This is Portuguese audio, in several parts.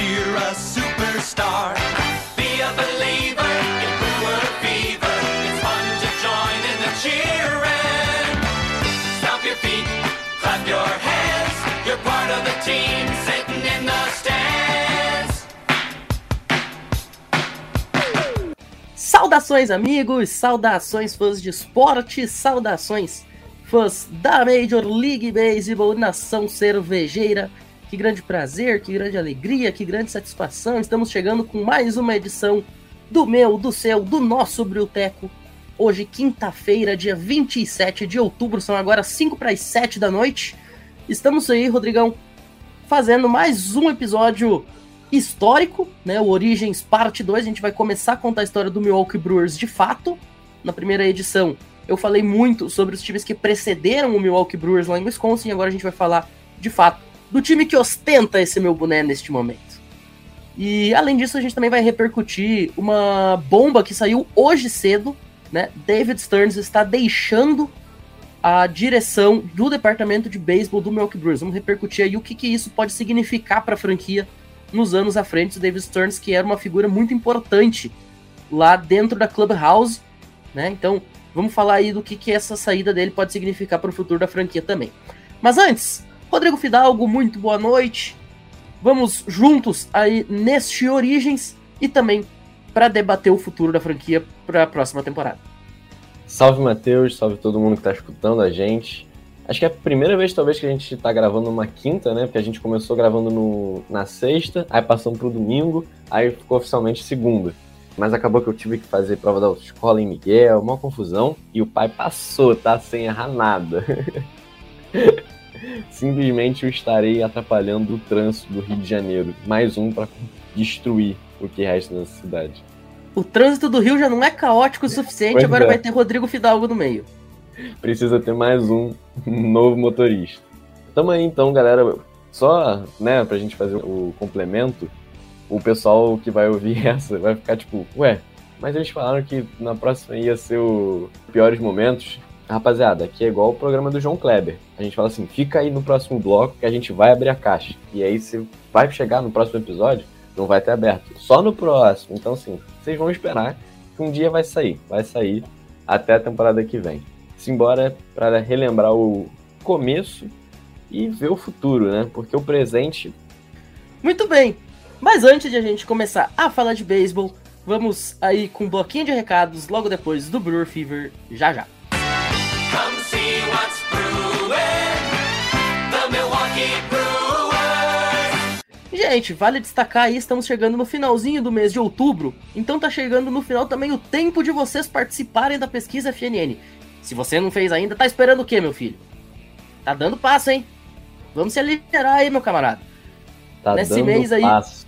cheer a superstar. Be a believer in Brewer fever. It's fun to join in the cheering. Stomp your feet, clap your hands. You're part of the team sitting in the stands. Saudações, amigos! Saudações, fãs de esporte! Saudações, fãs da Major League Baseball, nação cervejeira! Que grande prazer, que grande alegria, que grande satisfação! Estamos chegando com mais uma edição do meu, do seu, do nosso Brilteco. Hoje, quinta-feira, dia 27 de outubro, são agora 5 para as 7 da noite. Estamos aí, Rodrigão, fazendo mais um episódio histórico, né? O Origins Parte 2. A gente vai começar a contar a história do Milwaukee Brewers de fato. Na primeira edição, eu falei muito sobre os times que precederam o Milwaukee Brewers lá em Wisconsin. Agora a gente vai falar, de fato, do time que ostenta esse meu boné neste momento. E além disso, a gente também vai repercutir uma bomba que saiu hoje cedo, né? David Stearns está deixando a direção do departamento de beisebol do Milwaukee Brewers. Vamos repercutir aí o que, que isso pode significar para a franquia nos anos à frente. O David Stearns, que era uma figura muito importante lá dentro da Clubhouse, né? Então, vamos falar aí do que, que essa saída dele pode significar para o futuro da franquia também. Mas antes, Rodrigo Fidalgo, muito boa noite. Vamos juntos aí neste Origens e também para debater o futuro da franquia para a próxima temporada. Salve Matheus, salve todo mundo que tá escutando a gente. Acho que é a primeira vez, talvez, que a gente tá gravando uma quinta, né? Porque a gente começou gravando no, na sexta, aí passamos pro domingo, aí ficou oficialmente segunda. Mas acabou que eu tive que fazer prova da autoescola em Miguel, uma confusão, e o pai passou, tá? Sem errar nada. Simplesmente eu estarei atrapalhando o trânsito do Rio de Janeiro. Mais um para destruir o que resta nessa cidade. O trânsito do Rio já não é caótico o suficiente, Pois agora é. vai ter Rodrigo Fidalgo no meio. Precisa ter mais um novo motorista. Tamo aí então, galera. Só, né, pra gente fazer o complemento, o pessoal que vai ouvir essa vai ficar tipo, ué, mas eles falaram que na próxima ia ser o piores momentos. Rapaziada, aqui é igual o programa do João Kleber. A gente fala assim, fica aí no próximo bloco que a gente vai abrir a caixa. E aí você vai chegar no próximo episódio, não vai ter aberto. Só no próximo. Então, assim, vocês vão esperar que um dia vai sair. Vai sair até a temporada que vem. Simbora para relembrar o começo e ver o futuro, né? Porque o presente Muito bem, mas antes de a gente começar a falar de beisebol, vamos aí com um bloquinho de recados logo depois do Brewer Fever, já já. Gente, vale destacar aí, estamos chegando no finalzinho do mês de outubro, então tá chegando no final também o tempo de vocês participarem da pesquisa FNN. Se você não fez ainda, tá esperando o quê, meu filho? Tá dando passo, hein? Vamos se aligerar aí, meu camarada. tá Nesse dando mês aí- passo.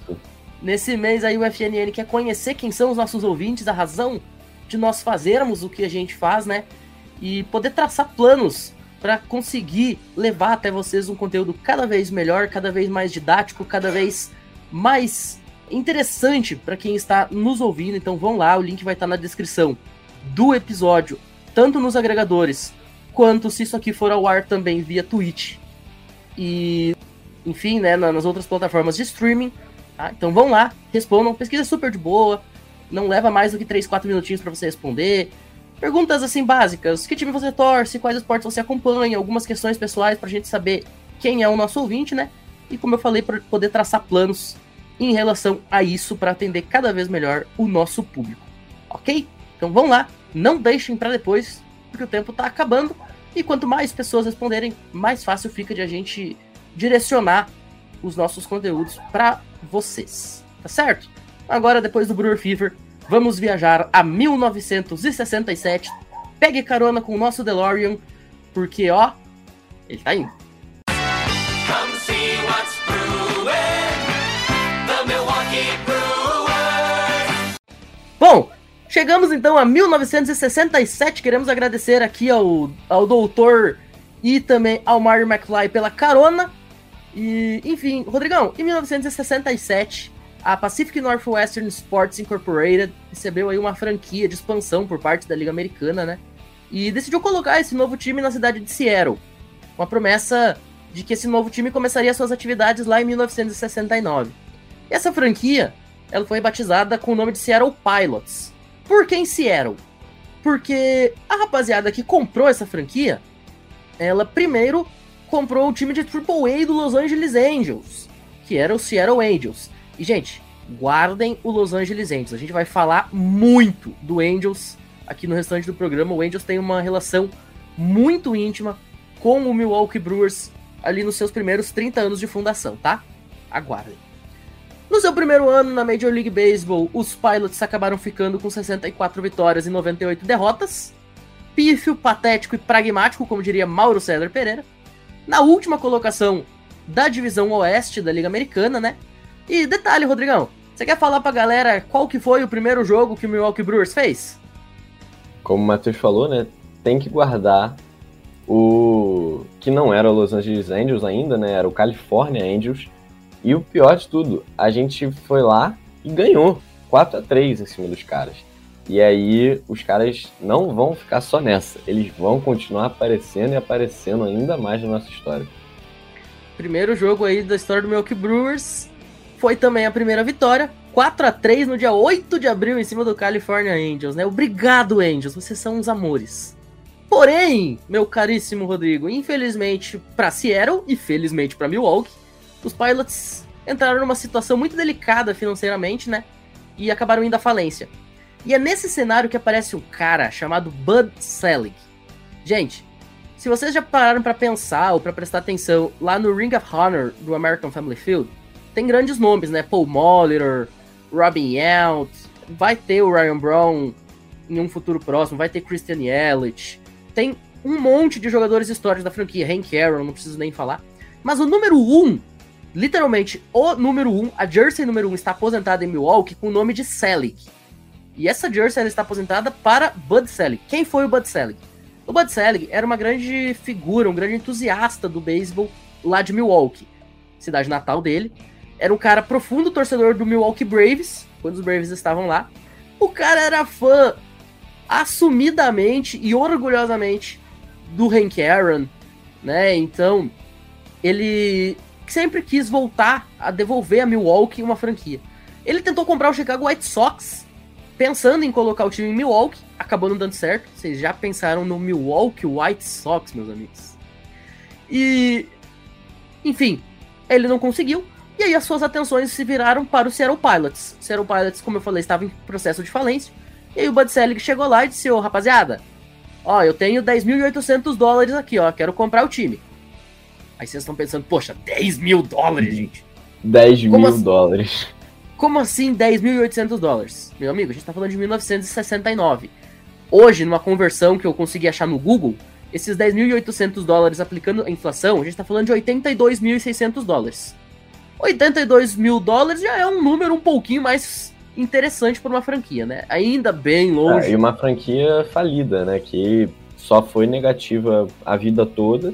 Nesse mês aí o FNN quer conhecer quem são os nossos ouvintes, a razão de nós fazermos o que a gente faz, né? E poder traçar planos para conseguir levar até vocês um conteúdo cada vez melhor, cada vez mais didático, cada vez mais interessante para quem está nos ouvindo. Então vão lá, o link vai estar na descrição do episódio, tanto nos agregadores, quanto se isso aqui for ao ar também via Twitch. E enfim, né, na- nas outras plataformas de streaming. Tá? Então vão lá, respondam. Pesquisa super de boa. Não leva mais do que 3, 4 minutinhos para você responder. Perguntas assim básicas: que time você torce? Quais esportes você acompanha? Algumas questões pessoais pra gente saber quem é o nosso ouvinte, né? E como eu falei, para poder traçar planos em relação a isso para atender cada vez melhor o nosso público. Ok? Então vão lá, não deixem para depois, porque o tempo tá acabando. E quanto mais pessoas responderem, mais fácil fica de a gente direcionar os nossos conteúdos para vocês, tá certo? Agora, depois do Brewer Fever, vamos viajar a 1967. Pegue carona com o nosso DeLorean, porque ó, ele tá indo. Come see what's brewing. The Milwaukee Brewers. Bom, chegamos então a 1967. Queremos agradecer aqui ao, ao doutor e também ao Mario McFly pela carona. E, enfim, Rodrigão, em 1967, a Pacific Northwestern Sports Incorporated recebeu aí uma franquia de expansão por parte da Liga Americana, né? E decidiu colocar esse novo time na cidade de Seattle, com a promessa de que esse novo time começaria suas atividades lá em 1969. Essa franquia, ela foi batizada com o nome de Seattle Pilots. Por que em Seattle? Porque a rapaziada que comprou essa franquia, ela primeiro comprou o time de AAA do Los Angeles Angels, que era o Seattle Angels. E, gente, guardem o Los Angeles Angels. A gente vai falar muito do Angels aqui no restante do programa. O Angels tem uma relação muito íntima com o Milwaukee Brewers ali nos seus primeiros 30 anos de fundação, tá? Aguardem. No seu primeiro ano na Major League Baseball, os Pilots acabaram ficando com 64 vitórias e 98 derrotas. Pífio, patético e pragmático, como diria Mauro César Pereira. Na última colocação da divisão oeste da Liga Americana, né? E detalhe, Rodrigão, você quer falar pra galera qual que foi o primeiro jogo que o Milwaukee Brewers fez? Como o Matheus falou, né? Tem que guardar o que não era o Los Angeles Angels ainda, né? Era o California Angels. E o pior de tudo, a gente foi lá e ganhou 4 a 3 em cima dos caras. E aí os caras não vão ficar só nessa, eles vão continuar aparecendo e aparecendo ainda mais na nossa história. Primeiro jogo aí da história do Milwaukee Brewers foi também a primeira vitória, 4 a 3 no dia 8 de abril em cima do California Angels, né? Obrigado, Angels, vocês são uns amores. Porém, meu caríssimo Rodrigo, infelizmente para Seattle e felizmente para Milwaukee, os Pilots entraram numa situação muito delicada financeiramente, né? E acabaram indo à falência. E é nesse cenário que aparece um cara chamado Bud Selig. Gente, se vocês já pararam para pensar ou para prestar atenção lá no Ring of Honor do American Family Field, tem grandes nomes, né? Paul Molitor, Robin Yount, vai ter o Ryan Brown em um futuro próximo, vai ter Christian Yelich, tem um monte de jogadores históricos da franquia, Hank Aaron, não preciso nem falar. Mas o número 1, um, literalmente o número 1, um, a jersey número 1 um está aposentada em Milwaukee com o nome de Selig. E essa jersey ela está aposentada para Bud Selig. Quem foi o Bud Selig? O Bud Selig era uma grande figura, um grande entusiasta do beisebol lá de Milwaukee, cidade natal dele. Era um cara profundo torcedor do Milwaukee Braves, quando os Braves estavam lá. O cara era fã assumidamente e orgulhosamente do Hank Aaron, né? Então, ele sempre quis voltar a devolver a Milwaukee uma franquia. Ele tentou comprar o Chicago White Sox, pensando em colocar o time em Milwaukee, acabou não dando certo. Vocês já pensaram no Milwaukee White Sox, meus amigos? E, enfim, ele não conseguiu. E aí as suas atenções se viraram para o Seattle Pilots. O Seattle Pilots, como eu falei, estava em processo de falência. E aí o Bud Selig chegou lá e disse, ô rapaziada, ó, eu tenho 10.800 dólares aqui, ó, quero comprar o time. Aí vocês estão pensando, poxa, 10 mil dólares, gente. 10 Como mil assim? dólares. Como assim 10.800 dólares? Meu amigo, a gente tá falando de 1969. Hoje, numa conversão que eu consegui achar no Google, esses 10.800 dólares aplicando a inflação, a gente tá falando de 82.600 dólares. 82 mil dólares já é um número um pouquinho mais interessante para uma franquia, né? Ainda bem longe. Ah, e uma franquia falida, né? Que só foi negativa a vida toda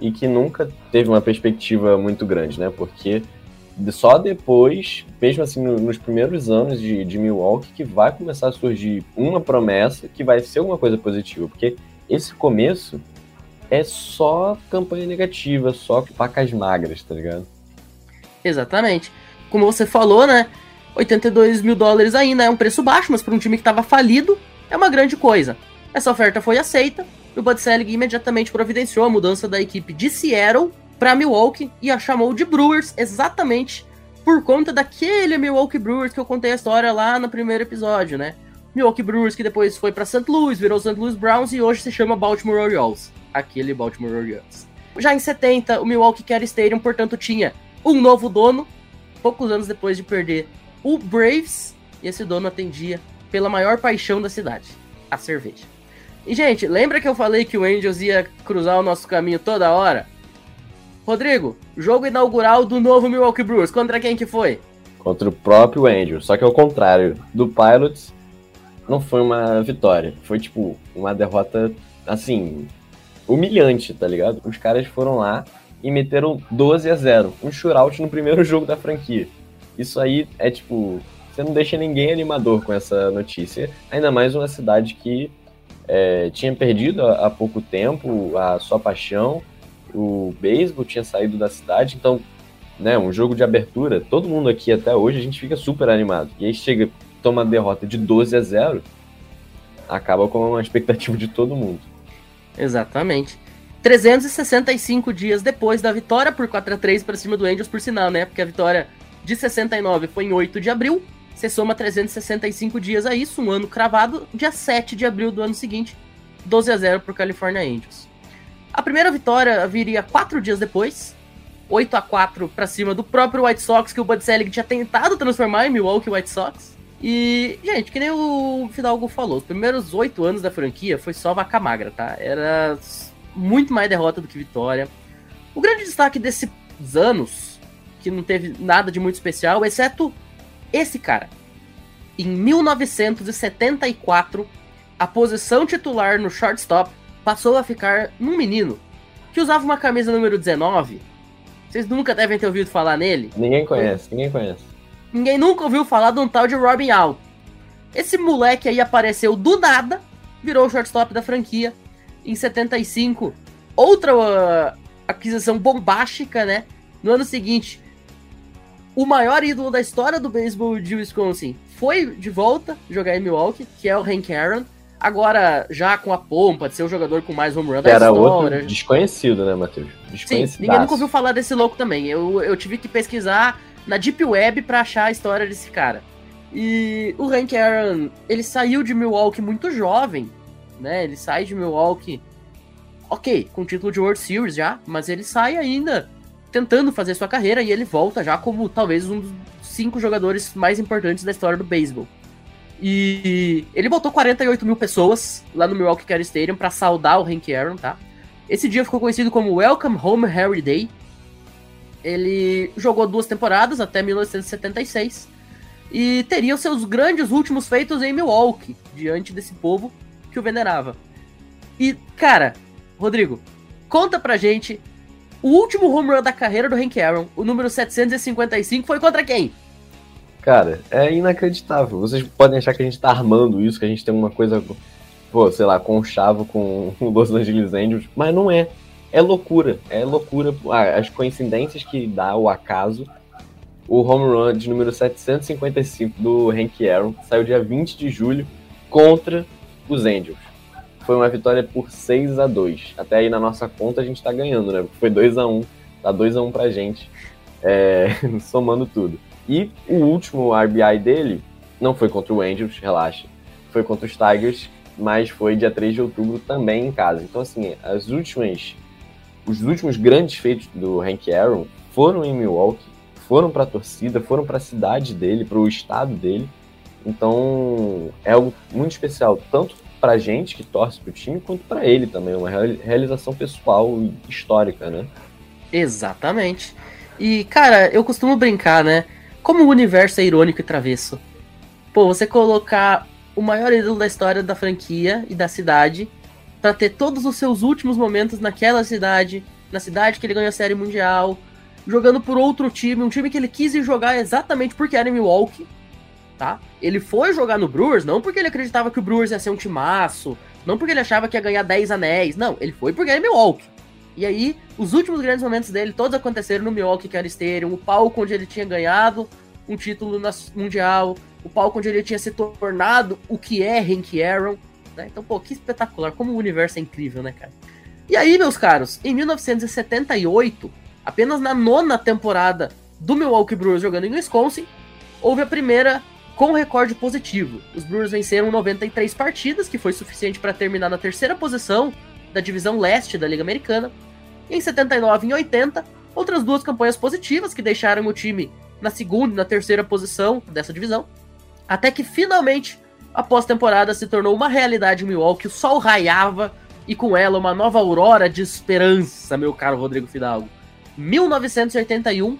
e que nunca teve uma perspectiva muito grande, né? Porque só depois, mesmo assim nos primeiros anos de, de Milwaukee, que vai começar a surgir uma promessa que vai ser uma coisa positiva. Porque esse começo é só campanha negativa, só pacas magras, tá ligado? Exatamente. Como você falou, né? 82 mil dólares ainda é um preço baixo, mas para um time que estava falido, é uma grande coisa. Essa oferta foi aceita e o Bud Selig imediatamente providenciou a mudança da equipe de Seattle para Milwaukee e a chamou de Brewers exatamente por conta daquele Milwaukee Brewers que eu contei a história lá no primeiro episódio, né? Milwaukee Brewers que depois foi para St. Louis, virou St. Louis Browns e hoje se chama Baltimore Orioles. Aquele Baltimore Orioles. Já em 70, o Milwaukee Care Stadium, portanto, tinha um novo dono, poucos anos depois de perder o Braves, e esse dono atendia pela maior paixão da cidade, a cerveja. E, gente, lembra que eu falei que o Angels ia cruzar o nosso caminho toda hora? Rodrigo, jogo inaugural do novo Milwaukee Brewers, contra quem que foi? Contra o próprio Angels, só que ao contrário do Pilots, não foi uma vitória, foi tipo uma derrota, assim, humilhante, tá ligado? Os caras foram lá e meteram 12 a 0, um shootout no primeiro jogo da franquia. Isso aí é tipo, você não deixa ninguém animador com essa notícia. Ainda mais uma cidade que é, tinha perdido há, pouco tempo a sua paixão, o beisebol tinha saído da cidade, então né, um jogo de abertura, todo mundo aqui até hoje a gente fica super animado. E aí chega, toma a derrota de 12 a 0, acaba com uma expectativa de todo mundo. Exatamente. 365 dias depois da vitória por 4 a 3 para cima do Angels, por sinal, né? Porque a vitória de 69 foi em 8 de abril. Você soma 365 dias a isso, um ano cravado, dia 7 de abril do ano seguinte, 12 a 0 para o California Angels. A primeira vitória viria quatro dias depois, 8 a 4 para cima do próprio White Sox, que o Bud Selig tinha tentado transformar em Milwaukee White Sox. E, gente, que nem o Fidalgo falou, os primeiros oito anos da franquia foi só vaca magra, tá? Era muito mais derrota do que vitória. O grande destaque desses anos, que não teve nada de muito especial, exceto esse cara. Em 1974, a posição titular no shortstop passou a ficar num menino que usava uma camisa número 19. Vocês nunca devem ter ouvido falar nele. Ninguém conhece, ninguém conhece. Ninguém nunca ouviu falar de um tal de Robin Out. Esse moleque aí apareceu do nada, virou o shortstop da franquia. Em 75, outra uh, aquisição bombástica, né? No ano seguinte, o maior ídolo da história do beisebol de Wisconsin foi de volta jogar em Milwaukee, que é o Hank Aaron. Agora, já com a pompa de ser o jogador com mais home run da Era história. outro desconhecido, né, Matheus? Sim, ninguém nunca ouviu falar desse louco também. Eu, eu tive que pesquisar na Deep Web pra achar a história desse cara. E o Hank Aaron, ele saiu de Milwaukee muito jovem, né? Ele sai de Milwaukee, ok, com título de World Series já, mas ele sai ainda tentando fazer sua carreira e ele volta já como talvez um dos cinco jogadores mais importantes da história do beisebol. E ele botou 48 mil pessoas lá no Milwaukee Care Stadium pra saudar o Hank Aaron, tá? Esse dia ficou conhecido como Welcome Home Harry Day. Ele jogou duas temporadas até 1976 e teria os seus grandes últimos feitos em Milwaukee, diante desse povo que o venerava. E, cara, Rodrigo, conta pra gente o último home run da carreira do Hank Aaron, o número 755, foi contra quem? Cara, é inacreditável. Vocês podem achar que a gente tá armando isso, que a gente tem uma coisa, pô, sei lá, conchavo com o Los Angeles Angels, mas não é. É loucura, é loucura. Ah, as coincidências que dá o acaso. O home run de número 755 do Hank Aaron saiu dia 20 de julho contra os Angels. Foi uma vitória por 6 a 2 Até aí na nossa conta a gente tá ganhando, né? Foi 2 a 1 Tá 2 a 1 pra gente, é, somando tudo. E o último RBI dele não foi contra o Angels, relaxa. Foi contra os Tigers, mas foi dia 3 de outubro também em casa. Então, assim, as últimas, os últimos grandes feitos do Hank Aaron foram em Milwaukee, foram para a torcida, foram para a cidade dele, para o estado dele. Então, é algo muito especial, tanto para a gente que torce para o time, quanto para ele também. Uma realização pessoal e histórica, né? Exatamente. E, cara, eu costumo brincar, né? Como o universo é irônico e travesso. Pô, você colocar o maior ídolo da história da franquia e da cidade para ter todos os seus últimos momentos naquela cidade, na cidade que ele ganhou a Série Mundial, jogando por outro time, um time que ele quis jogar exatamente porque era em Milwaukee, tá? Ele foi jogar no Brewers não porque ele acreditava que o Brewers ia ser um timaço, não porque ele achava que ia ganhar 10 anéis, não, ele foi porque era Milwaukee. E aí, os últimos grandes momentos dele, todos aconteceram no Milwaukee Care Stadium, o palco onde ele tinha ganhado um título mundial, o palco onde ele tinha se tornado o que é Hank Aaron, né? Então, pô, que espetacular, como o universo é incrível, né, cara? E aí, meus caros, em 1978, apenas na nona temporada do Milwaukee Brewers jogando em Wisconsin, houve a primeira com recorde positivo. Os Brewers venceram 93 partidas, que foi suficiente para terminar na terceira posição da divisão leste da Liga Americana. Em 79 e 80, outras duas campanhas positivas que deixaram o time na segunda e na terceira posição dessa divisão. Até que finalmente a pós-temporada se tornou uma realidade em Milwaukee, o sol raiava e com ela uma nova aurora de esperança, meu caro Rodrigo Fidalgo. 1981,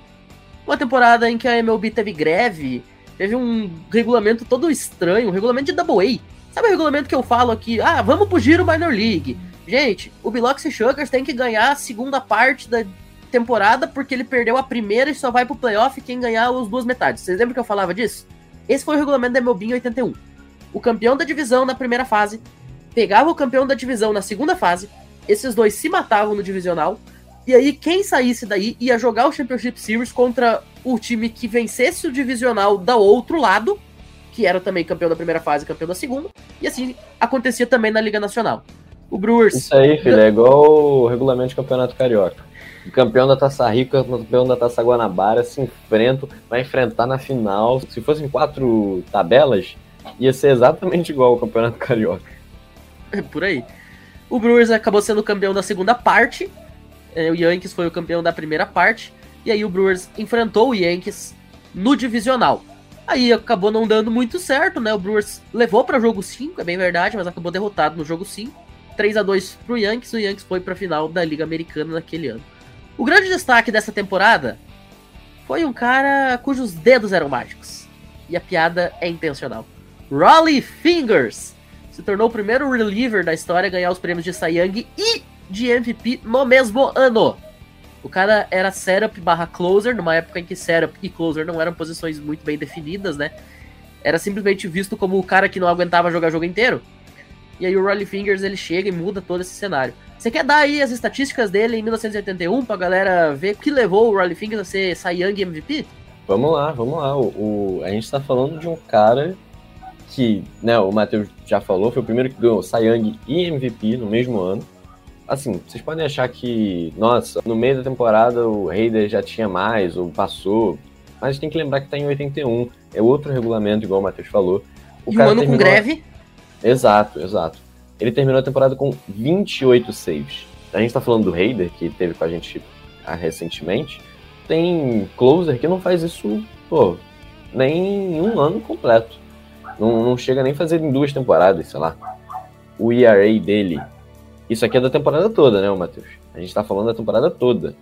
uma temporada em que a MLB teve greve, teve um regulamento todo estranho, um regulamento de Double A. Sabe o regulamento que eu falo aqui? Ah, vamos pro giro Minor League. Gente, o Biloxi Sugars tem que ganhar a segunda parte da temporada porque ele perdeu a primeira e só vai pro playoff quem ganhar as duas metades. Vocês lembram que eu falava disso? Esse foi o regulamento da MLB em 81. O campeão da divisão na primeira fase pegava o campeão da divisão na segunda fase, esses dois se matavam no divisional, E aí, quem saísse daí ia jogar o Championship Series contra o time que vencesse o divisional do outro lado, que era também campeão da primeira fase e campeão da segunda. E assim acontecia também na Liga Nacional. O Brewers. Isso aí, filho, é igual o regulamento de campeonato carioca. O campeão da Taça Rica, o campeão da Taça Guanabara se enfrentam, vai enfrentar na final. Se fossem quatro tabelas, ia ser exatamente igual ao campeonato carioca. É por aí. O Brewers acabou sendo campeão da segunda parte. É, O Yankees foi o campeão da primeira parte. E aí o Brewers enfrentou o Yankees no divisional. Aí acabou não dando muito certo, né? O Brewers levou para jogo 5, é bem verdade, mas acabou derrotado no jogo 5. 3 a 2 pro Yankees, o Yankees foi pra final da Liga Americana naquele ano. O grande destaque dessa temporada foi um cara cujos dedos eram mágicos. E a piada é intencional. Rolly Fingers se tornou o primeiro reliever da história a ganhar os prêmios de Cy Young e de MVP no mesmo ano. O cara era setup barra closer, numa época em que setup e closer não eram posições muito bem definidas, né? Era simplesmente visto como o cara que não aguentava jogar jogo inteiro. E aí o Rolly Fingers ele chega e muda todo esse cenário. Você quer dar aí as estatísticas dele em 1981 pra galera ver o que levou o Rolly Fingers a ser Cy Young MVP? Vamos lá, vamos lá. O, o- a gente tá falando de um cara que, né, o Matheus já falou, foi o primeiro que ganhou Cy Young e MVP no mesmo ano. Assim, vocês podem achar que, nossa, no meio da temporada o Raider já tinha mais, ou passou, mas tem que lembrar que tá em 81, é outro regulamento, igual o Matheus falou. O e um ano com terminou- greve. Exato, exato. Ele terminou a temporada com 28 saves. A gente tá falando do Raider, que teve com a gente ah, recentemente. Tem closer que não faz isso, pô, nem em um ano completo. Não, não chega nem a fazer em duas temporadas, sei lá. O ERA dele. Isso aqui é da temporada toda, né, Matheus? A gente tá falando da temporada toda.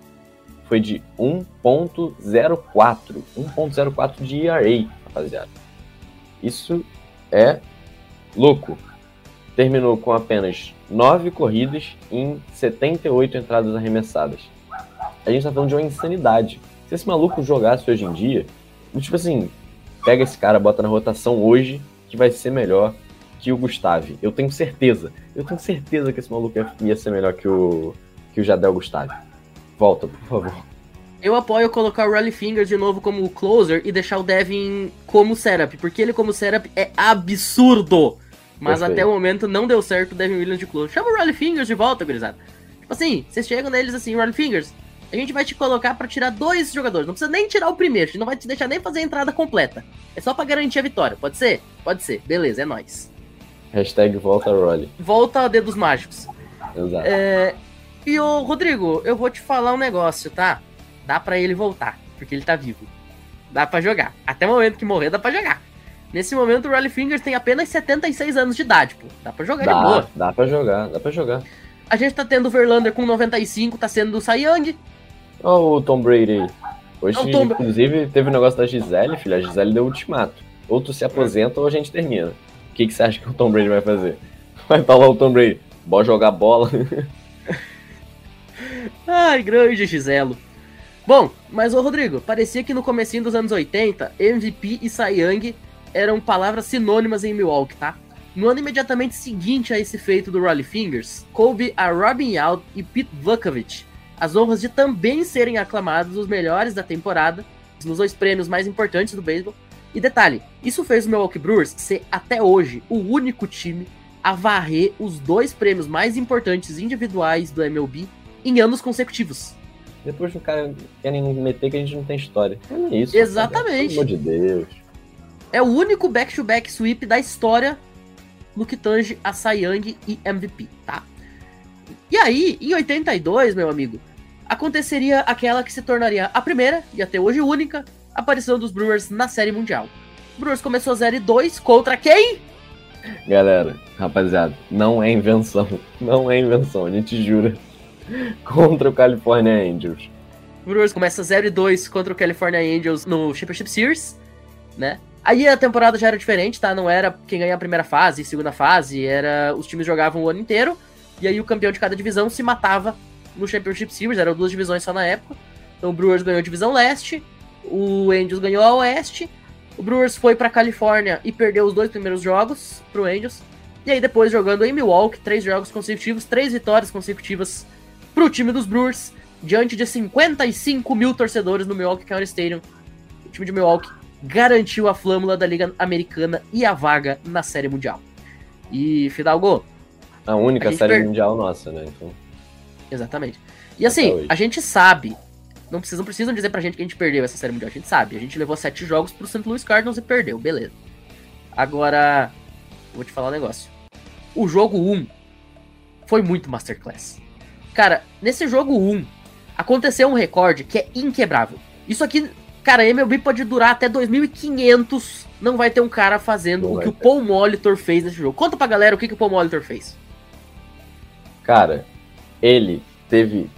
Foi de 1.04. 1.04 de ERA, rapaziada. Isso é louco. Terminou com apenas 9 corridas em 78 entradas arremessadas. A gente tá falando de uma insanidade. Se esse maluco jogasse hoje em dia, tipo assim, pega esse cara, bota na rotação hoje, que vai ser melhor que o Gustave. Eu tenho certeza. Eu tenho certeza que esse maluco ia- ser melhor que o, que o Jadel Gustave. Volta, por favor. Eu apoio colocar o Rolly Fingers de novo como closer e deixar o Devin como setup, porque ele como setup é absurdo. Mas até o momento não deu certo o Devin Williams de closer. Chama o Rolly Fingers de volta, gurizada. Tipo assim, vocês chegam neles assim, Rolly Fingers, a gente vai te colocar pra tirar dois jogadores. Não precisa nem tirar o primeiro, a gente não vai te deixar nem fazer a entrada completa. É só pra garantir a vitória. Pode ser? Pode ser. Beleza, é nóis. Hashtag volta Rolly. Volta a dedos mágicos. Exato. É, e o Rodrigo, eu vou te falar um negócio, tá? Dá pra ele voltar, porque ele tá vivo. Dá pra jogar. Até o momento que morrer, dá pra jogar. Nesse momento, o Rolly Fingers tem apenas 76 anos de idade, pô. Dá pra jogar de Dá, boa. dá pra jogar, dá pra jogar. A gente tá tendo o Verlander com 95, tá sendo do Cy Young. Olha o Tom Brady. Hoje, o Tom- inclusive, teve o negócio da Gisele, filho. A Gisele deu ultimato. Ou tu se aposenta ou a gente termina. O que, que você acha que o Tom Brady vai fazer? Vai falar o Tom Brady. Bora jogar bola. Ai, grande Giselo. Bom, mas ô Rodrigo, parecia que no comecinho dos anos 80, MVP e Cy Young eram palavras sinônimas em Milwaukee, tá? No ano imediatamente seguinte a esse feito do Rolly Fingers, coube a Robin Out e Pete Vukovich as honras de também serem aclamados os melhores da temporada, nos dois prêmios mais importantes do beisebol. E detalhe, isso fez o Milwaukee Brewers ser até hoje o único time a varrer os dois prêmios mais importantes individuais do MLB em anos consecutivos. Depois o cara querem meter que a gente não tem história. É isso. Exatamente. Cara, pelo amor de Deus. É o único back-to-back sweep da história no que tange a Cy Young e MVP, tá? E aí, em 82, meu amigo, aconteceria aquela que se tornaria a primeira, e até hoje única, aparição dos Brewers na Série Mundial. O Brewers começou 0 e 2 contra quem? Galera, rapaziada, não é invenção. Não é invenção, a gente jura. Contra o California Angels. O Brewers começa 0 e 2 contra o California Angels no Championship Series, né? Aí a temporada já era diferente, tá? Não era quem ganha a primeira fase, segunda fase, era os times jogavam o ano inteiro, e aí o campeão de cada divisão se matava no Championship Series, eram duas divisões só na época. Então o Brewers ganhou a divisão leste, o Angels ganhou a oeste, o Brewers foi pra Califórnia e perdeu os dois primeiros jogos pro Angels, e aí depois jogando em Milwaukee, três jogos consecutivos, três vitórias consecutivas pro time dos Brewers, diante de 55 mil torcedores no Milwaukee County Stadium. O time de Milwaukee garantiu a flâmula da Liga Americana e a vaga na Série Mundial. E, Fidalgo, A única A série per- mundial nossa, né? Então, Exatamente. E assim, a gente sabe. Não precisam, precisam dizer pra gente que a gente perdeu essa série mundial. A gente sabe. A gente levou sete jogos pro St. Louis Cardinals e perdeu. Beleza. Agora, vou te falar um negócio. O jogo 1 foi muito masterclass. Cara, nesse jogo 1, aconteceu um recorde que é inquebrável. Isso aqui, cara, a MLB pode durar até 2500. Não vai ter um cara fazendo Não o que o ter. Paul Molitor fez nesse jogo. Conta pra galera o que, que o Paul Molitor fez. cara, ele teve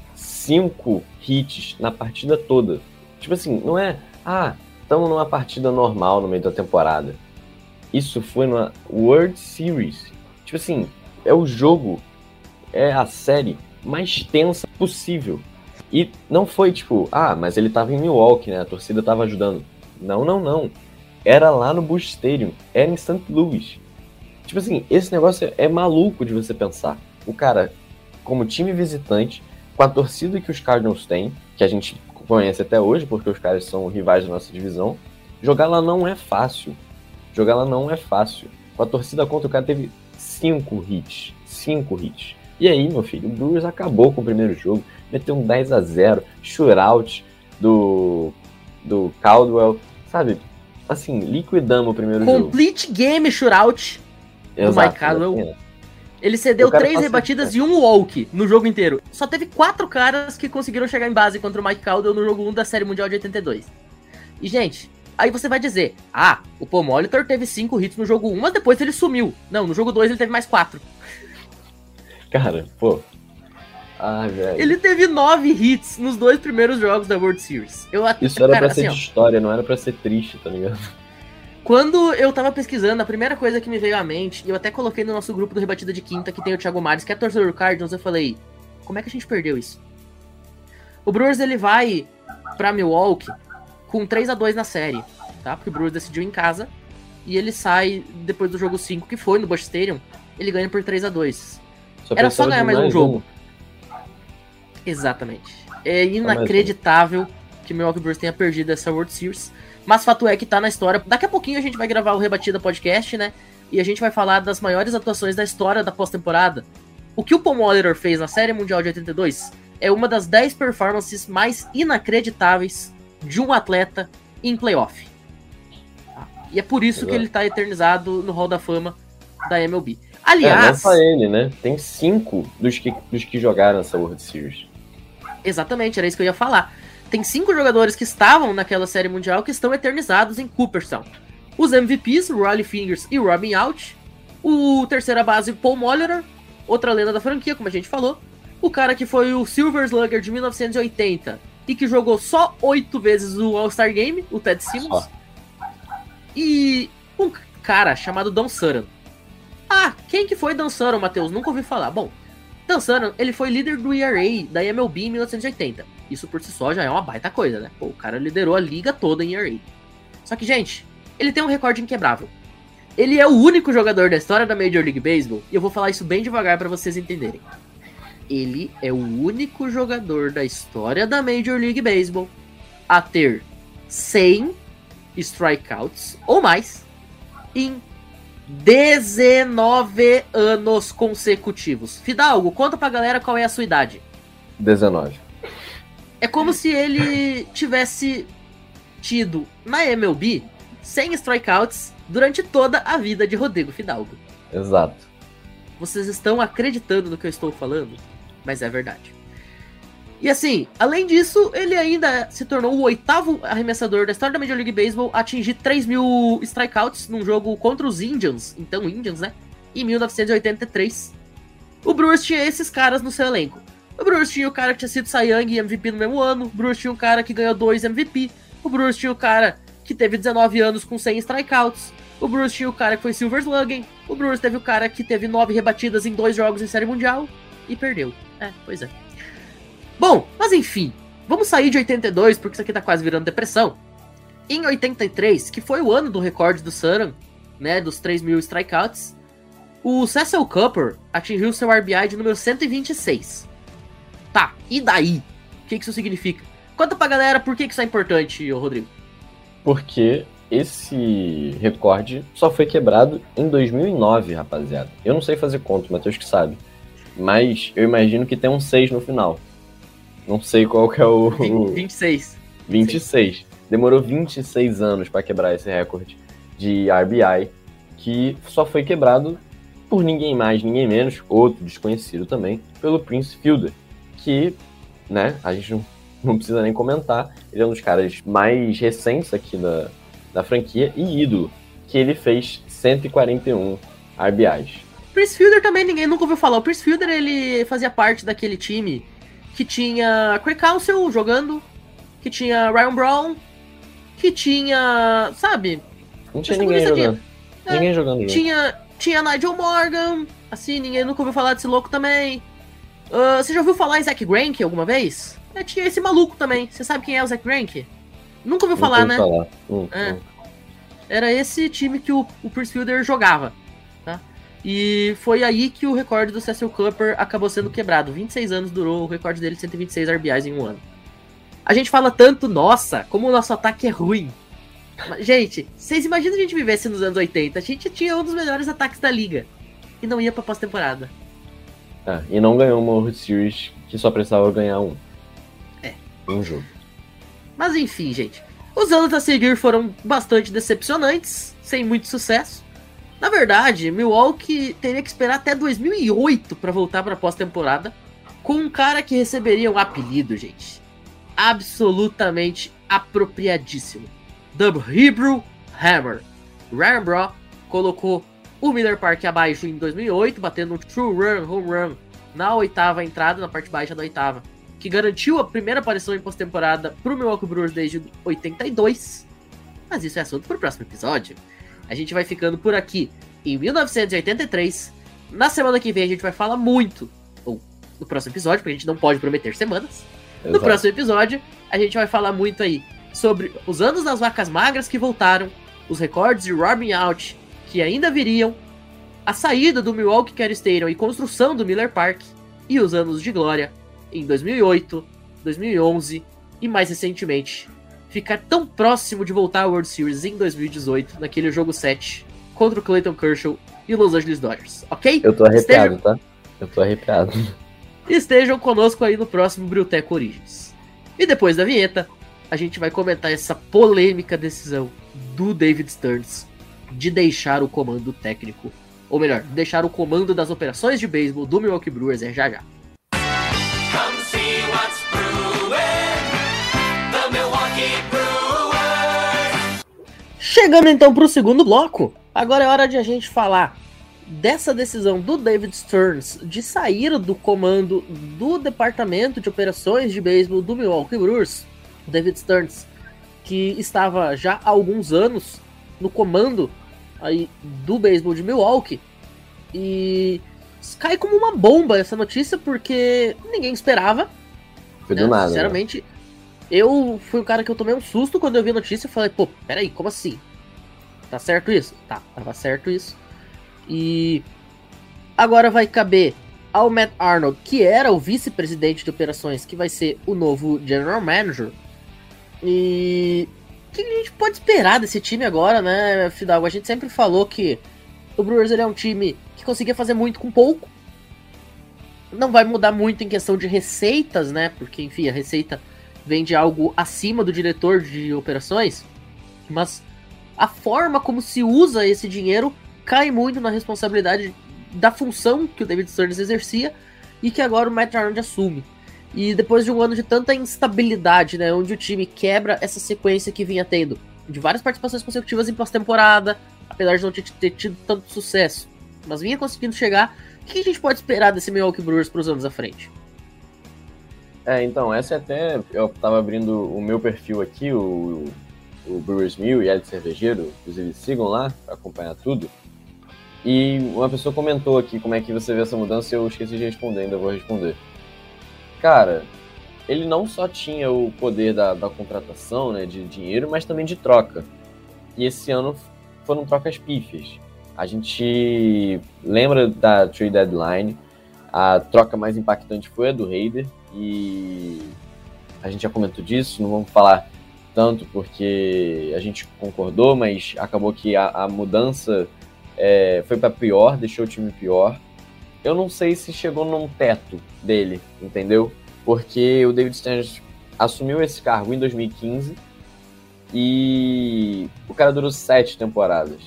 cinco hits na partida toda. Tipo assim, não é, ah, estamos numa partida normal no meio da temporada. Isso foi numa World Series. Tipo assim, é o jogo, é a série mais tensa possível. E não foi tipo, ah, mas ele tava em Milwaukee, né? A torcida tava ajudando. Não, não, não. Era lá no Busch Stadium, era em St. Louis. Tipo assim, esse negócio é maluco de você pensar. O cara, como time visitante, com a torcida que os Cardinals têm, que a gente conhece até hoje, porque os caras são rivais da nossa divisão, jogar lá não é fácil. Jogar lá não é fácil. Com a torcida contra, o cara teve cinco hits. Cinco hits. E aí, meu filho, o Brewers acabou com o primeiro jogo, meteu um 10 a 0 shootout do, do Caldwell, sabe? Assim, liquidamos o primeiro jogo. Complete game shootout. do Mike Caldwell. Ele cedeu três rebatidas e um walk no jogo inteiro. Só teve quatro caras que conseguiram chegar em base contra o Mike Caldwell no jogo 1 da Série Mundial de 82. E, gente, aí você vai dizer, ah, o Paul Molitor teve cinco hits no jogo 1, mas depois ele sumiu. Não, no jogo 2 ele teve mais quatro. Cara, pô. Ai, velho. Ele teve nove hits nos dois primeiros jogos da World Series. Eu até, Isso era cara, pra ser assim, ó, de história, não era pra ser triste, tá ligado? Quando eu tava pesquisando, a primeira coisa que me veio à mente, e eu até coloquei no nosso grupo do Rebatida de Quinta, que tem o Thiago Mares, que é torcedor do Cardinals, eu falei, como é que a gente perdeu isso? O Brewers, ele vai pra Milwaukee com 3 a 2 na série, tá? Porque o Brewers decidiu em casa, e ele sai depois do jogo 5, que foi no Busch Stadium, ele ganha por 3 a 2 Só Era só ganhar mais um jogo. Exatamente. É inacreditável que o Milwaukee Brewers tenha perdido essa World Series. Mas fato é que tá na história. Daqui a pouquinho a gente vai gravar o Rebatida Podcast, né? E a gente vai falar das maiores atuações da história da pós-temporada. O que o Paul Molitor fez na Série Mundial de 82 é uma das 10 performances mais inacreditáveis de um atleta em playoff. E é por isso que ele tá eternizado no Hall da Fama da MLB. É, não Aliás, só ele, né? Tem cinco dos que, dos que jogaram essa World Series. Exatamente, era isso que eu ia falar. Tem cinco jogadores que estavam naquela série mundial que estão eternizados em Cooperstown. Os MVPs, Riley Fingers e Robin Out. O terceira base, Paul Molitor, outra lenda da franquia, como a gente falou. O cara que foi o Silver Slugger de 1980 e que jogou só oito vezes o All-Star Game, o Ted Simmons. E um cara chamado Don Sutton. Ah, quem que foi Dan Sutton, Matheus? Nunca ouvi falar. Bom, Dan Sutton, ele foi líder do ERA da MLB em 1980. Isso por si só já é uma baita coisa, né? Pô, o cara liderou a liga toda em ERA. Só que, gente, ele tem um recorde inquebrável. Ele é o único jogador da história da Major League Baseball, e eu vou falar isso bem devagar para vocês entenderem. Ele é o único jogador da história da Major League Baseball a ter 100 strikeouts ou mais em 19 anos consecutivos. Fidalgo, conta pra galera qual é a sua idade. 19. É como se ele tivesse tido na MLB 100 strikeouts durante toda a vida de Rodrigo Fidalgo. Exato. Vocês estão acreditando no que eu estou falando? Mas é verdade. E assim, além disso, ele ainda se tornou o oitavo arremessador da história da Major League Baseball a atingir 3 mil strikeouts num jogo contra os Indians, então Indians, né? Em 1983. O Brewers tinha esses caras no seu elenco. O Brewers tinha o cara que tinha sido Young e MVP no mesmo ano. O Brewers tinha um cara que ganhou dois MVP. O Brewers tinha o cara que teve 19 anos com 100 strikeouts. O Brewers tinha o cara que foi Silver Slugging. O Brewers teve o cara que teve nove rebatidas em dois jogos em Série Mundial e perdeu. É, pois é. Bom, mas enfim, vamos sair de 82 porque isso aqui tá quase virando depressão. Em 83, que foi o ano do recorde do Saran, né, dos 3 mil strikeouts, o Cecil Cooper atingiu seu RBI de número 126. Tá, e daí? O que, que isso significa. Conta pra galera por que, que isso é importante, Rodrigo. Porque esse recorde só foi quebrado em 2009, rapaziada. Eu não sei fazer conta, o Matheus que sabe. Mas eu imagino que tem um 6 no final. Não sei qual que é o. 26. 26. Demorou 26 anos para quebrar esse recorde de RBI, que só foi quebrado por ninguém mais, ninguém menos, outro desconhecido também, pelo Prince Fielder, que, né, a gente não, não precisa nem comentar, ele é um dos caras mais recentes aqui da, da franquia e ídolo, que ele fez 141 RBIs. Prince Fielder também ninguém nunca ouviu falar. O Prince Fielder ele fazia parte daquele time que tinha Craig Council jogando, que tinha Ryan Brown, que tinha, sabe? Não tinha ninguém jogando. É, ninguém jogando. Tinha, tinha Nigel Morgan, assim, ninguém nunca ouviu falar desse louco também. Ah, você já ouviu falar em Zach Greinke alguma vez? É, tinha esse maluco também. Você sabe quem é o Zach Greinke? Nunca ouviu falar, né? falar. Hum, É. hum. Era esse time que o, o Prince Fielder jogava, tá? E foi aí que o recorde do Cecil Cooper acabou sendo quebrado. 26 anos durou o recorde dele, 126 RBIs em um ano. A gente fala tanto, nossa, como o nosso ataque é ruim. Mas, gente, vocês imaginam a gente vivesse nos anos 80? A gente tinha um dos melhores ataques da liga. E não ia pra pós-temporada. Ah, e não ganhou uma World Series que só precisava ganhar um. É. Um jogo. Mas enfim, gente. Os anos a seguir foram bastante decepcionantes, sem muito sucesso. Na verdade, Milwaukee teria que esperar até 2008 para voltar para pós-temporada, com um cara que receberia um apelido, gente. Absolutamente apropriadíssimo. The Hebrew Hammer. Braun colocou o Miller Park abaixo em 2008, batendo um true run, home run na oitava entrada, na parte baixa da oitava que garantiu a primeira aparição em pós-temporada pro Milwaukee Brewers desde 82. Mas isso é assunto pro próximo episódio. A gente vai ficando por aqui em 1983. Na semana que vem a gente vai falar muito, ou no próximo episódio, porque a gente não pode prometer semanas. No Exato. próximo episódio, a gente vai falar muito aí sobre os anos das vacas magras que voltaram, os recordes de Robin Out que ainda viriam, a saída do Milwaukee Care Stadium e construção do Miller Park, e os anos de glória em 2008, 2011 e mais recentemente ficar tão próximo de voltar à World Series em 2018, naquele jogo 7 contra o Clayton Kershaw e Los Angeles Dodgers, ok? Eu tô arrepiado, Estejam, tá? Eu tô arrepiado. estejam conosco aí no próximo Briltec Origins. E depois da vinheta, a gente vai comentar essa polêmica decisão do David Stearns de deixar o comando técnico, ou melhor, deixar o comando das operações de beisebol do Milwaukee Brewers é já já. Chegando então para o segundo bloco, agora é hora de a gente falar dessa decisão do David Stearns de sair do comando do departamento de operações de beisebol do Milwaukee Brewers. David Stearns, que estava já há alguns anos no comando aí do beisebol de Milwaukee e cai como uma bomba essa notícia porque ninguém esperava. Foi né? do nada. né? Sinceramente, eu fui o cara que eu tomei um susto quando eu vi a notícia e falei, pô, peraí, como assim? Tá certo isso? Tá, tava certo isso. E agora vai caber ao Matt Arnold, que era o vice-presidente de operações, que vai ser o novo general manager. E que a gente pode esperar desse time agora, né, Fidalgo? A gente sempre falou que o Brewers ele é um time que conseguia fazer muito com pouco. Não vai mudar muito em questão de receitas, né? Porque, enfim, a receita vem de algo acima do diretor de operações. Mas a forma como se usa esse dinheiro cai muito na responsabilidade da função que o David Stearns exercia e que agora o Matt Arnold assume. E depois de um ano de tanta instabilidade, né, onde o time quebra essa sequência que vinha tendo de várias participações consecutivas em pós-temporada, apesar de não ter, tido tanto sucesso, mas vinha conseguindo chegar, o que a gente pode esperar desse Milwaukee Brewers para os anos à frente? É, então, essa é até. Eu tava abrindo o meu perfil aqui, o, o Brewers Mill e Ed Cervejeiro, inclusive sigam lá pra acompanhar tudo. E uma pessoa comentou aqui como é que você vê essa mudança e eu esqueci de responder, ainda vou responder. Cara, ele não só tinha o poder da, da contratação, né, de dinheiro, mas também de troca. E esse ano foram trocas pífias. A gente lembra da trade deadline, a troca mais impactante foi a do Raider e a gente já comentou disso, não vamos falar tanto porque a gente concordou, mas acabou que a, a mudança é, foi para pior, deixou o time pior. Eu não sei se chegou num teto dele, entendeu? Porque o David Stern assumiu esse cargo em 2015 e o cara durou sete temporadas,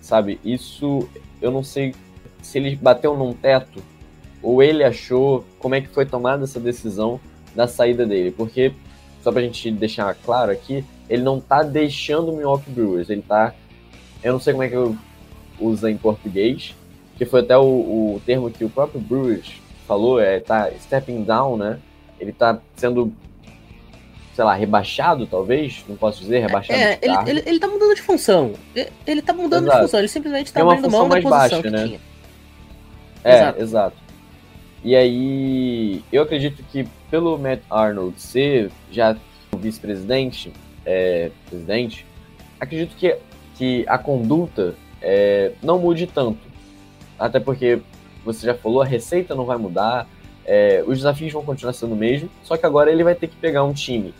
sabe? Isso eu não sei se ele bateu num teto ou ele achou como é que foi tomada essa decisão da saída dele, porque só pra gente deixar claro aqui, ele não tá deixando o Milwaukee Brewers, ele tá eu não sei como é que eu usa em português, que foi até o, o termo que o próprio Brewers falou, é tá stepping down, né? Ele tá sendo sei lá, rebaixado, talvez, não posso dizer, rebaixado É, ele, ele, ele tá mudando de função. Ele, ele tá mudando Exato. de função, ele simplesmente tá abrindo mão da posição baixa, que né? tinha. É, Exato. exato. E aí, eu acredito que pelo Matt Arnold ser já vice-presidente, é, presidente, acredito que, que a conduta é, não mude tanto. Até porque você já falou, a receita não vai mudar, é, os desafios vão continuar sendo o mesmo, só que agora ele vai ter que pegar um time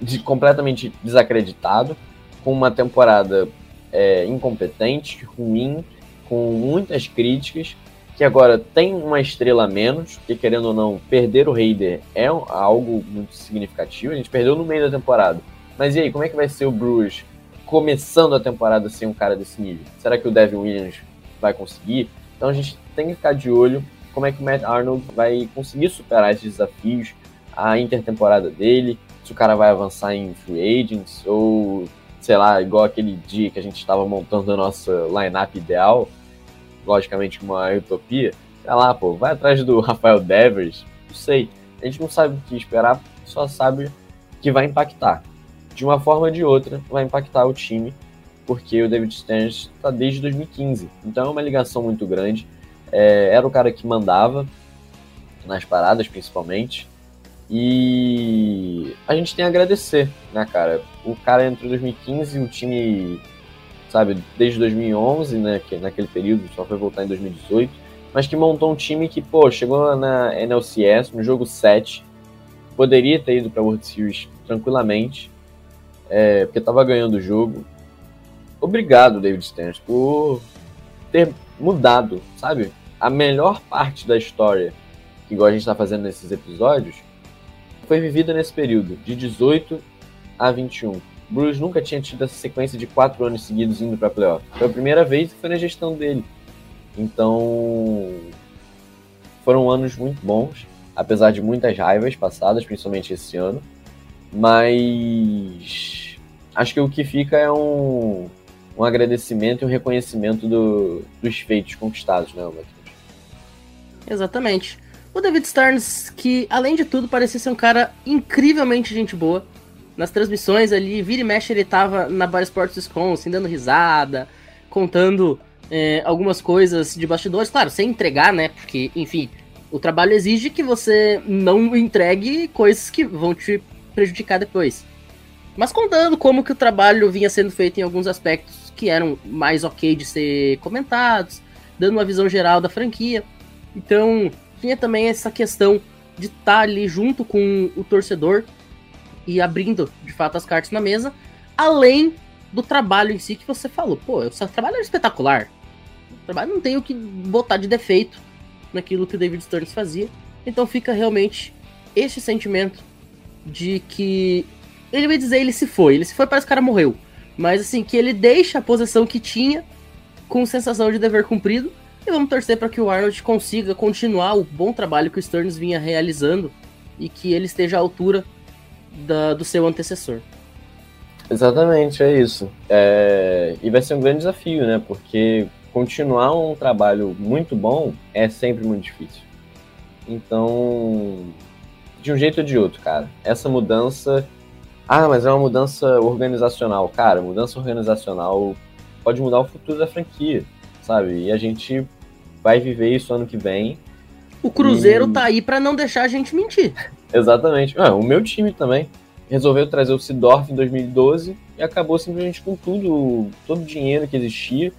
de- completamente desacreditado, com uma temporada é, incompetente, ruim, com muitas críticas, que agora tem uma estrela a menos, porque querendo ou não, perder o Raider é algo muito significativo. A gente perdeu no meio da temporada. Mas e aí, como é que vai ser o Brewers começando a temporada sem um cara desse nível? Será que o Devin Williams vai conseguir? Então a gente tem que ficar de olho como é que o Matt Arnold vai conseguir superar esses desafios, a intertemporada dele, se o cara vai avançar em free agents ou sei lá, igual aquele dia que a gente estava montando a nossa lineup ideal, logicamente uma utopia, sei lá, pô, vai atrás do Rafael Devers, não sei. A gente não sabe o que esperar, só sabe que vai impactar. De uma forma ou de outra, vai impactar o time, porque o David Stearns está desde 2015. Então é uma ligação muito grande. É, era o cara que mandava nas paradas, principalmente. E a gente tem a agradecer, né, cara? O cara entrou em 2015, o time, sabe, desde 2011, né, que naquele período, só foi voltar em 2018, mas que montou um time que, pô, chegou na NLCS, no jogo 7, poderia ter ido pra World Series tranquilamente, é, porque tava ganhando o jogo. Obrigado, David Stearns, por ter mudado, sabe? A melhor parte da história, que igual a gente tá fazendo nesses episódios, foi vivida nesse período, de 18 a 21. O Bruce nunca tinha tido essa sequência de quatro anos seguidos indo para playoff. Foi a primeira vez e foi na gestão dele. Então, foram anos muito bons, apesar de muitas raivas passadas, principalmente esse ano. Mas acho que o que fica é um, um agradecimento e um reconhecimento do- dos feitos conquistados, né, Matheus? Exatamente. O David Stearns, que além de tudo parecia ser um cara incrivelmente gente boa. Nas transmissões ali, vira e mexe, ele tava na Bar Sports Wisconsin, dando risada, contando é, algumas coisas de bastidores. Claro, sem entregar, né? Porque, enfim, o trabalho exige que você não entregue coisas que vão te prejudicar depois. Mas contando como que o trabalho vinha sendo feito em alguns aspectos que eram mais ok de ser comentados, dando uma visão geral da franquia. Então, tinha também essa questão de estar ali junto com o torcedor e abrindo, de fato, as cartas na mesa, além do trabalho em si que você falou. Pô, o trabalho era espetacular. O trabalho não tem o que botar de defeito naquilo que o David Stearns fazia. Então fica realmente este sentimento de que ele vai dizer ele se foi, ele se foi parece que o cara morreu, mas assim que ele deixa a posição que tinha com sensação de dever cumprido e vamos torcer para que o Arnold consiga continuar o bom trabalho que o Stearns vinha realizando e que ele esteja à altura da- do seu antecessor. Exatamente, é isso. É, E vai ser um grande desafio, né? Porque continuar um trabalho muito bom é sempre muito difícil. Então, de um jeito ou de outro, cara, essa mudança. Ah, mas é uma mudança organizacional. Cara, mudança organizacional pode mudar o futuro da franquia, sabe? E a gente vai viver isso ano que vem. O Cruzeiro E- tá aí para não deixar a gente mentir. Exatamente. Ah, o meu time também resolveu trazer o Sidorf em 2012 e acabou simplesmente com tudo, todo o dinheiro que existia.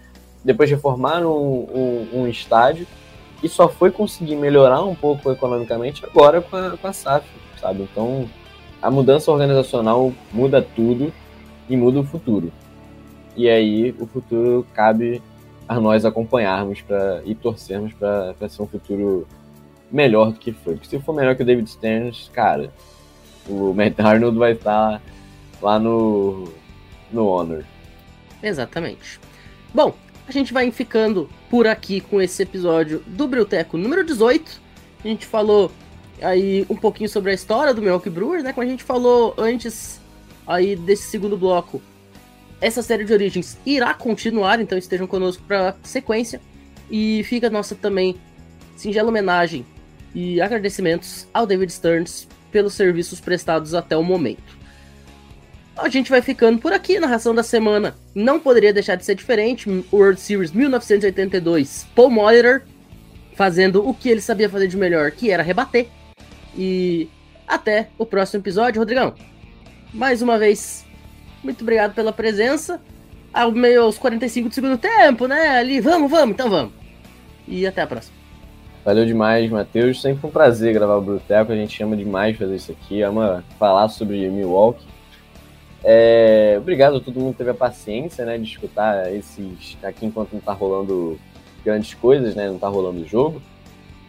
Depois reformaram um, um- um estádio e só foi conseguir melhorar um pouco economicamente agora com a, com a SAF, sabe? Então a mudança organizacional muda tudo e muda o futuro. E aí o futuro cabe a nós acompanharmos pra, e torcermos para ser um futuro melhor do que foi. Porque se for melhor que o David Stearns, cara, o Matt Arnold vai estar lá no, no Honor. Exatamente. Bom, a gente vai ficando por aqui com esse episódio do Brilteco número 18. A gente falou aí um pouquinho sobre a história do Milwaukee Brewers, né? Como a gente falou antes aí desse segundo bloco, essa série de origens irá continuar, então estejam conosco para sequência. E fica nossa também singela homenagem e agradecimentos ao David Stearns pelos serviços prestados até o momento. A gente vai ficando por aqui, narração da semana não poderia deixar de ser diferente. World Series 1982, Paul Molitor fazendo o que ele sabia fazer de melhor, que era rebater. E até o próximo episódio, Rodrigão. Mais uma vez, muito obrigado pela presença. Ao meio aos 45 do segundo tempo, né? Ali, vamos, vamos, então vamos. E até a próxima. Valeu demais, Matheus. Sempre um prazer gravar o Bruteco. A gente ama demais fazer isso aqui. Ama falar sobre Milwaukee. É, obrigado a todo mundo que teve a paciência né, de escutar esses aqui enquanto não tá rolando grandes coisas, né? Não tá rolando o jogo.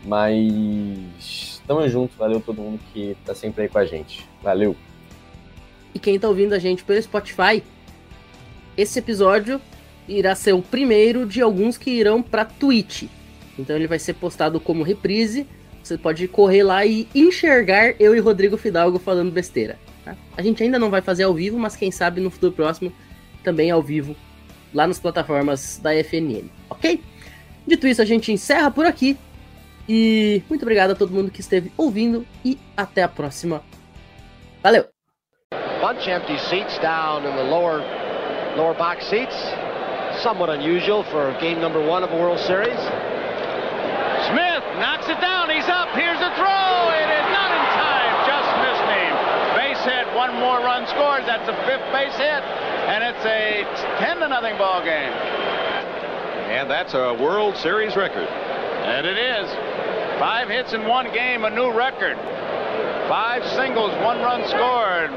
Mas tamo junto, valeu todo mundo que tá sempre aí com a gente. Valeu! E quem tá ouvindo a gente pelo Spotify, esse episódio irá ser o primeiro de alguns que irão para Twitch. Então ele vai ser postado como reprise. Você pode correr lá e enxergar eu e Rodrigo Fidalgo falando besteira. Tá? A gente ainda não vai fazer ao vivo, mas quem sabe no futuro próximo também ao vivo lá nas plataformas da FNN, ok? Dito isso, a gente encerra por aqui. E muito obrigado a todo mundo que esteve ouvindo e até a próxima. Valeu! Bunch empty seats down in the lower lower box seats. Somewhat unusual for game number one of a World Series. Smith knocks it down. He's up. Here's a throw. It is not in time. Just missed him. Base hit. One more run scores. That's a fifth base hit, and it's a 10 to nothing ball game. And that's a World Series record. And it is. Five hits in one game, a new record. Five singles, one run scored.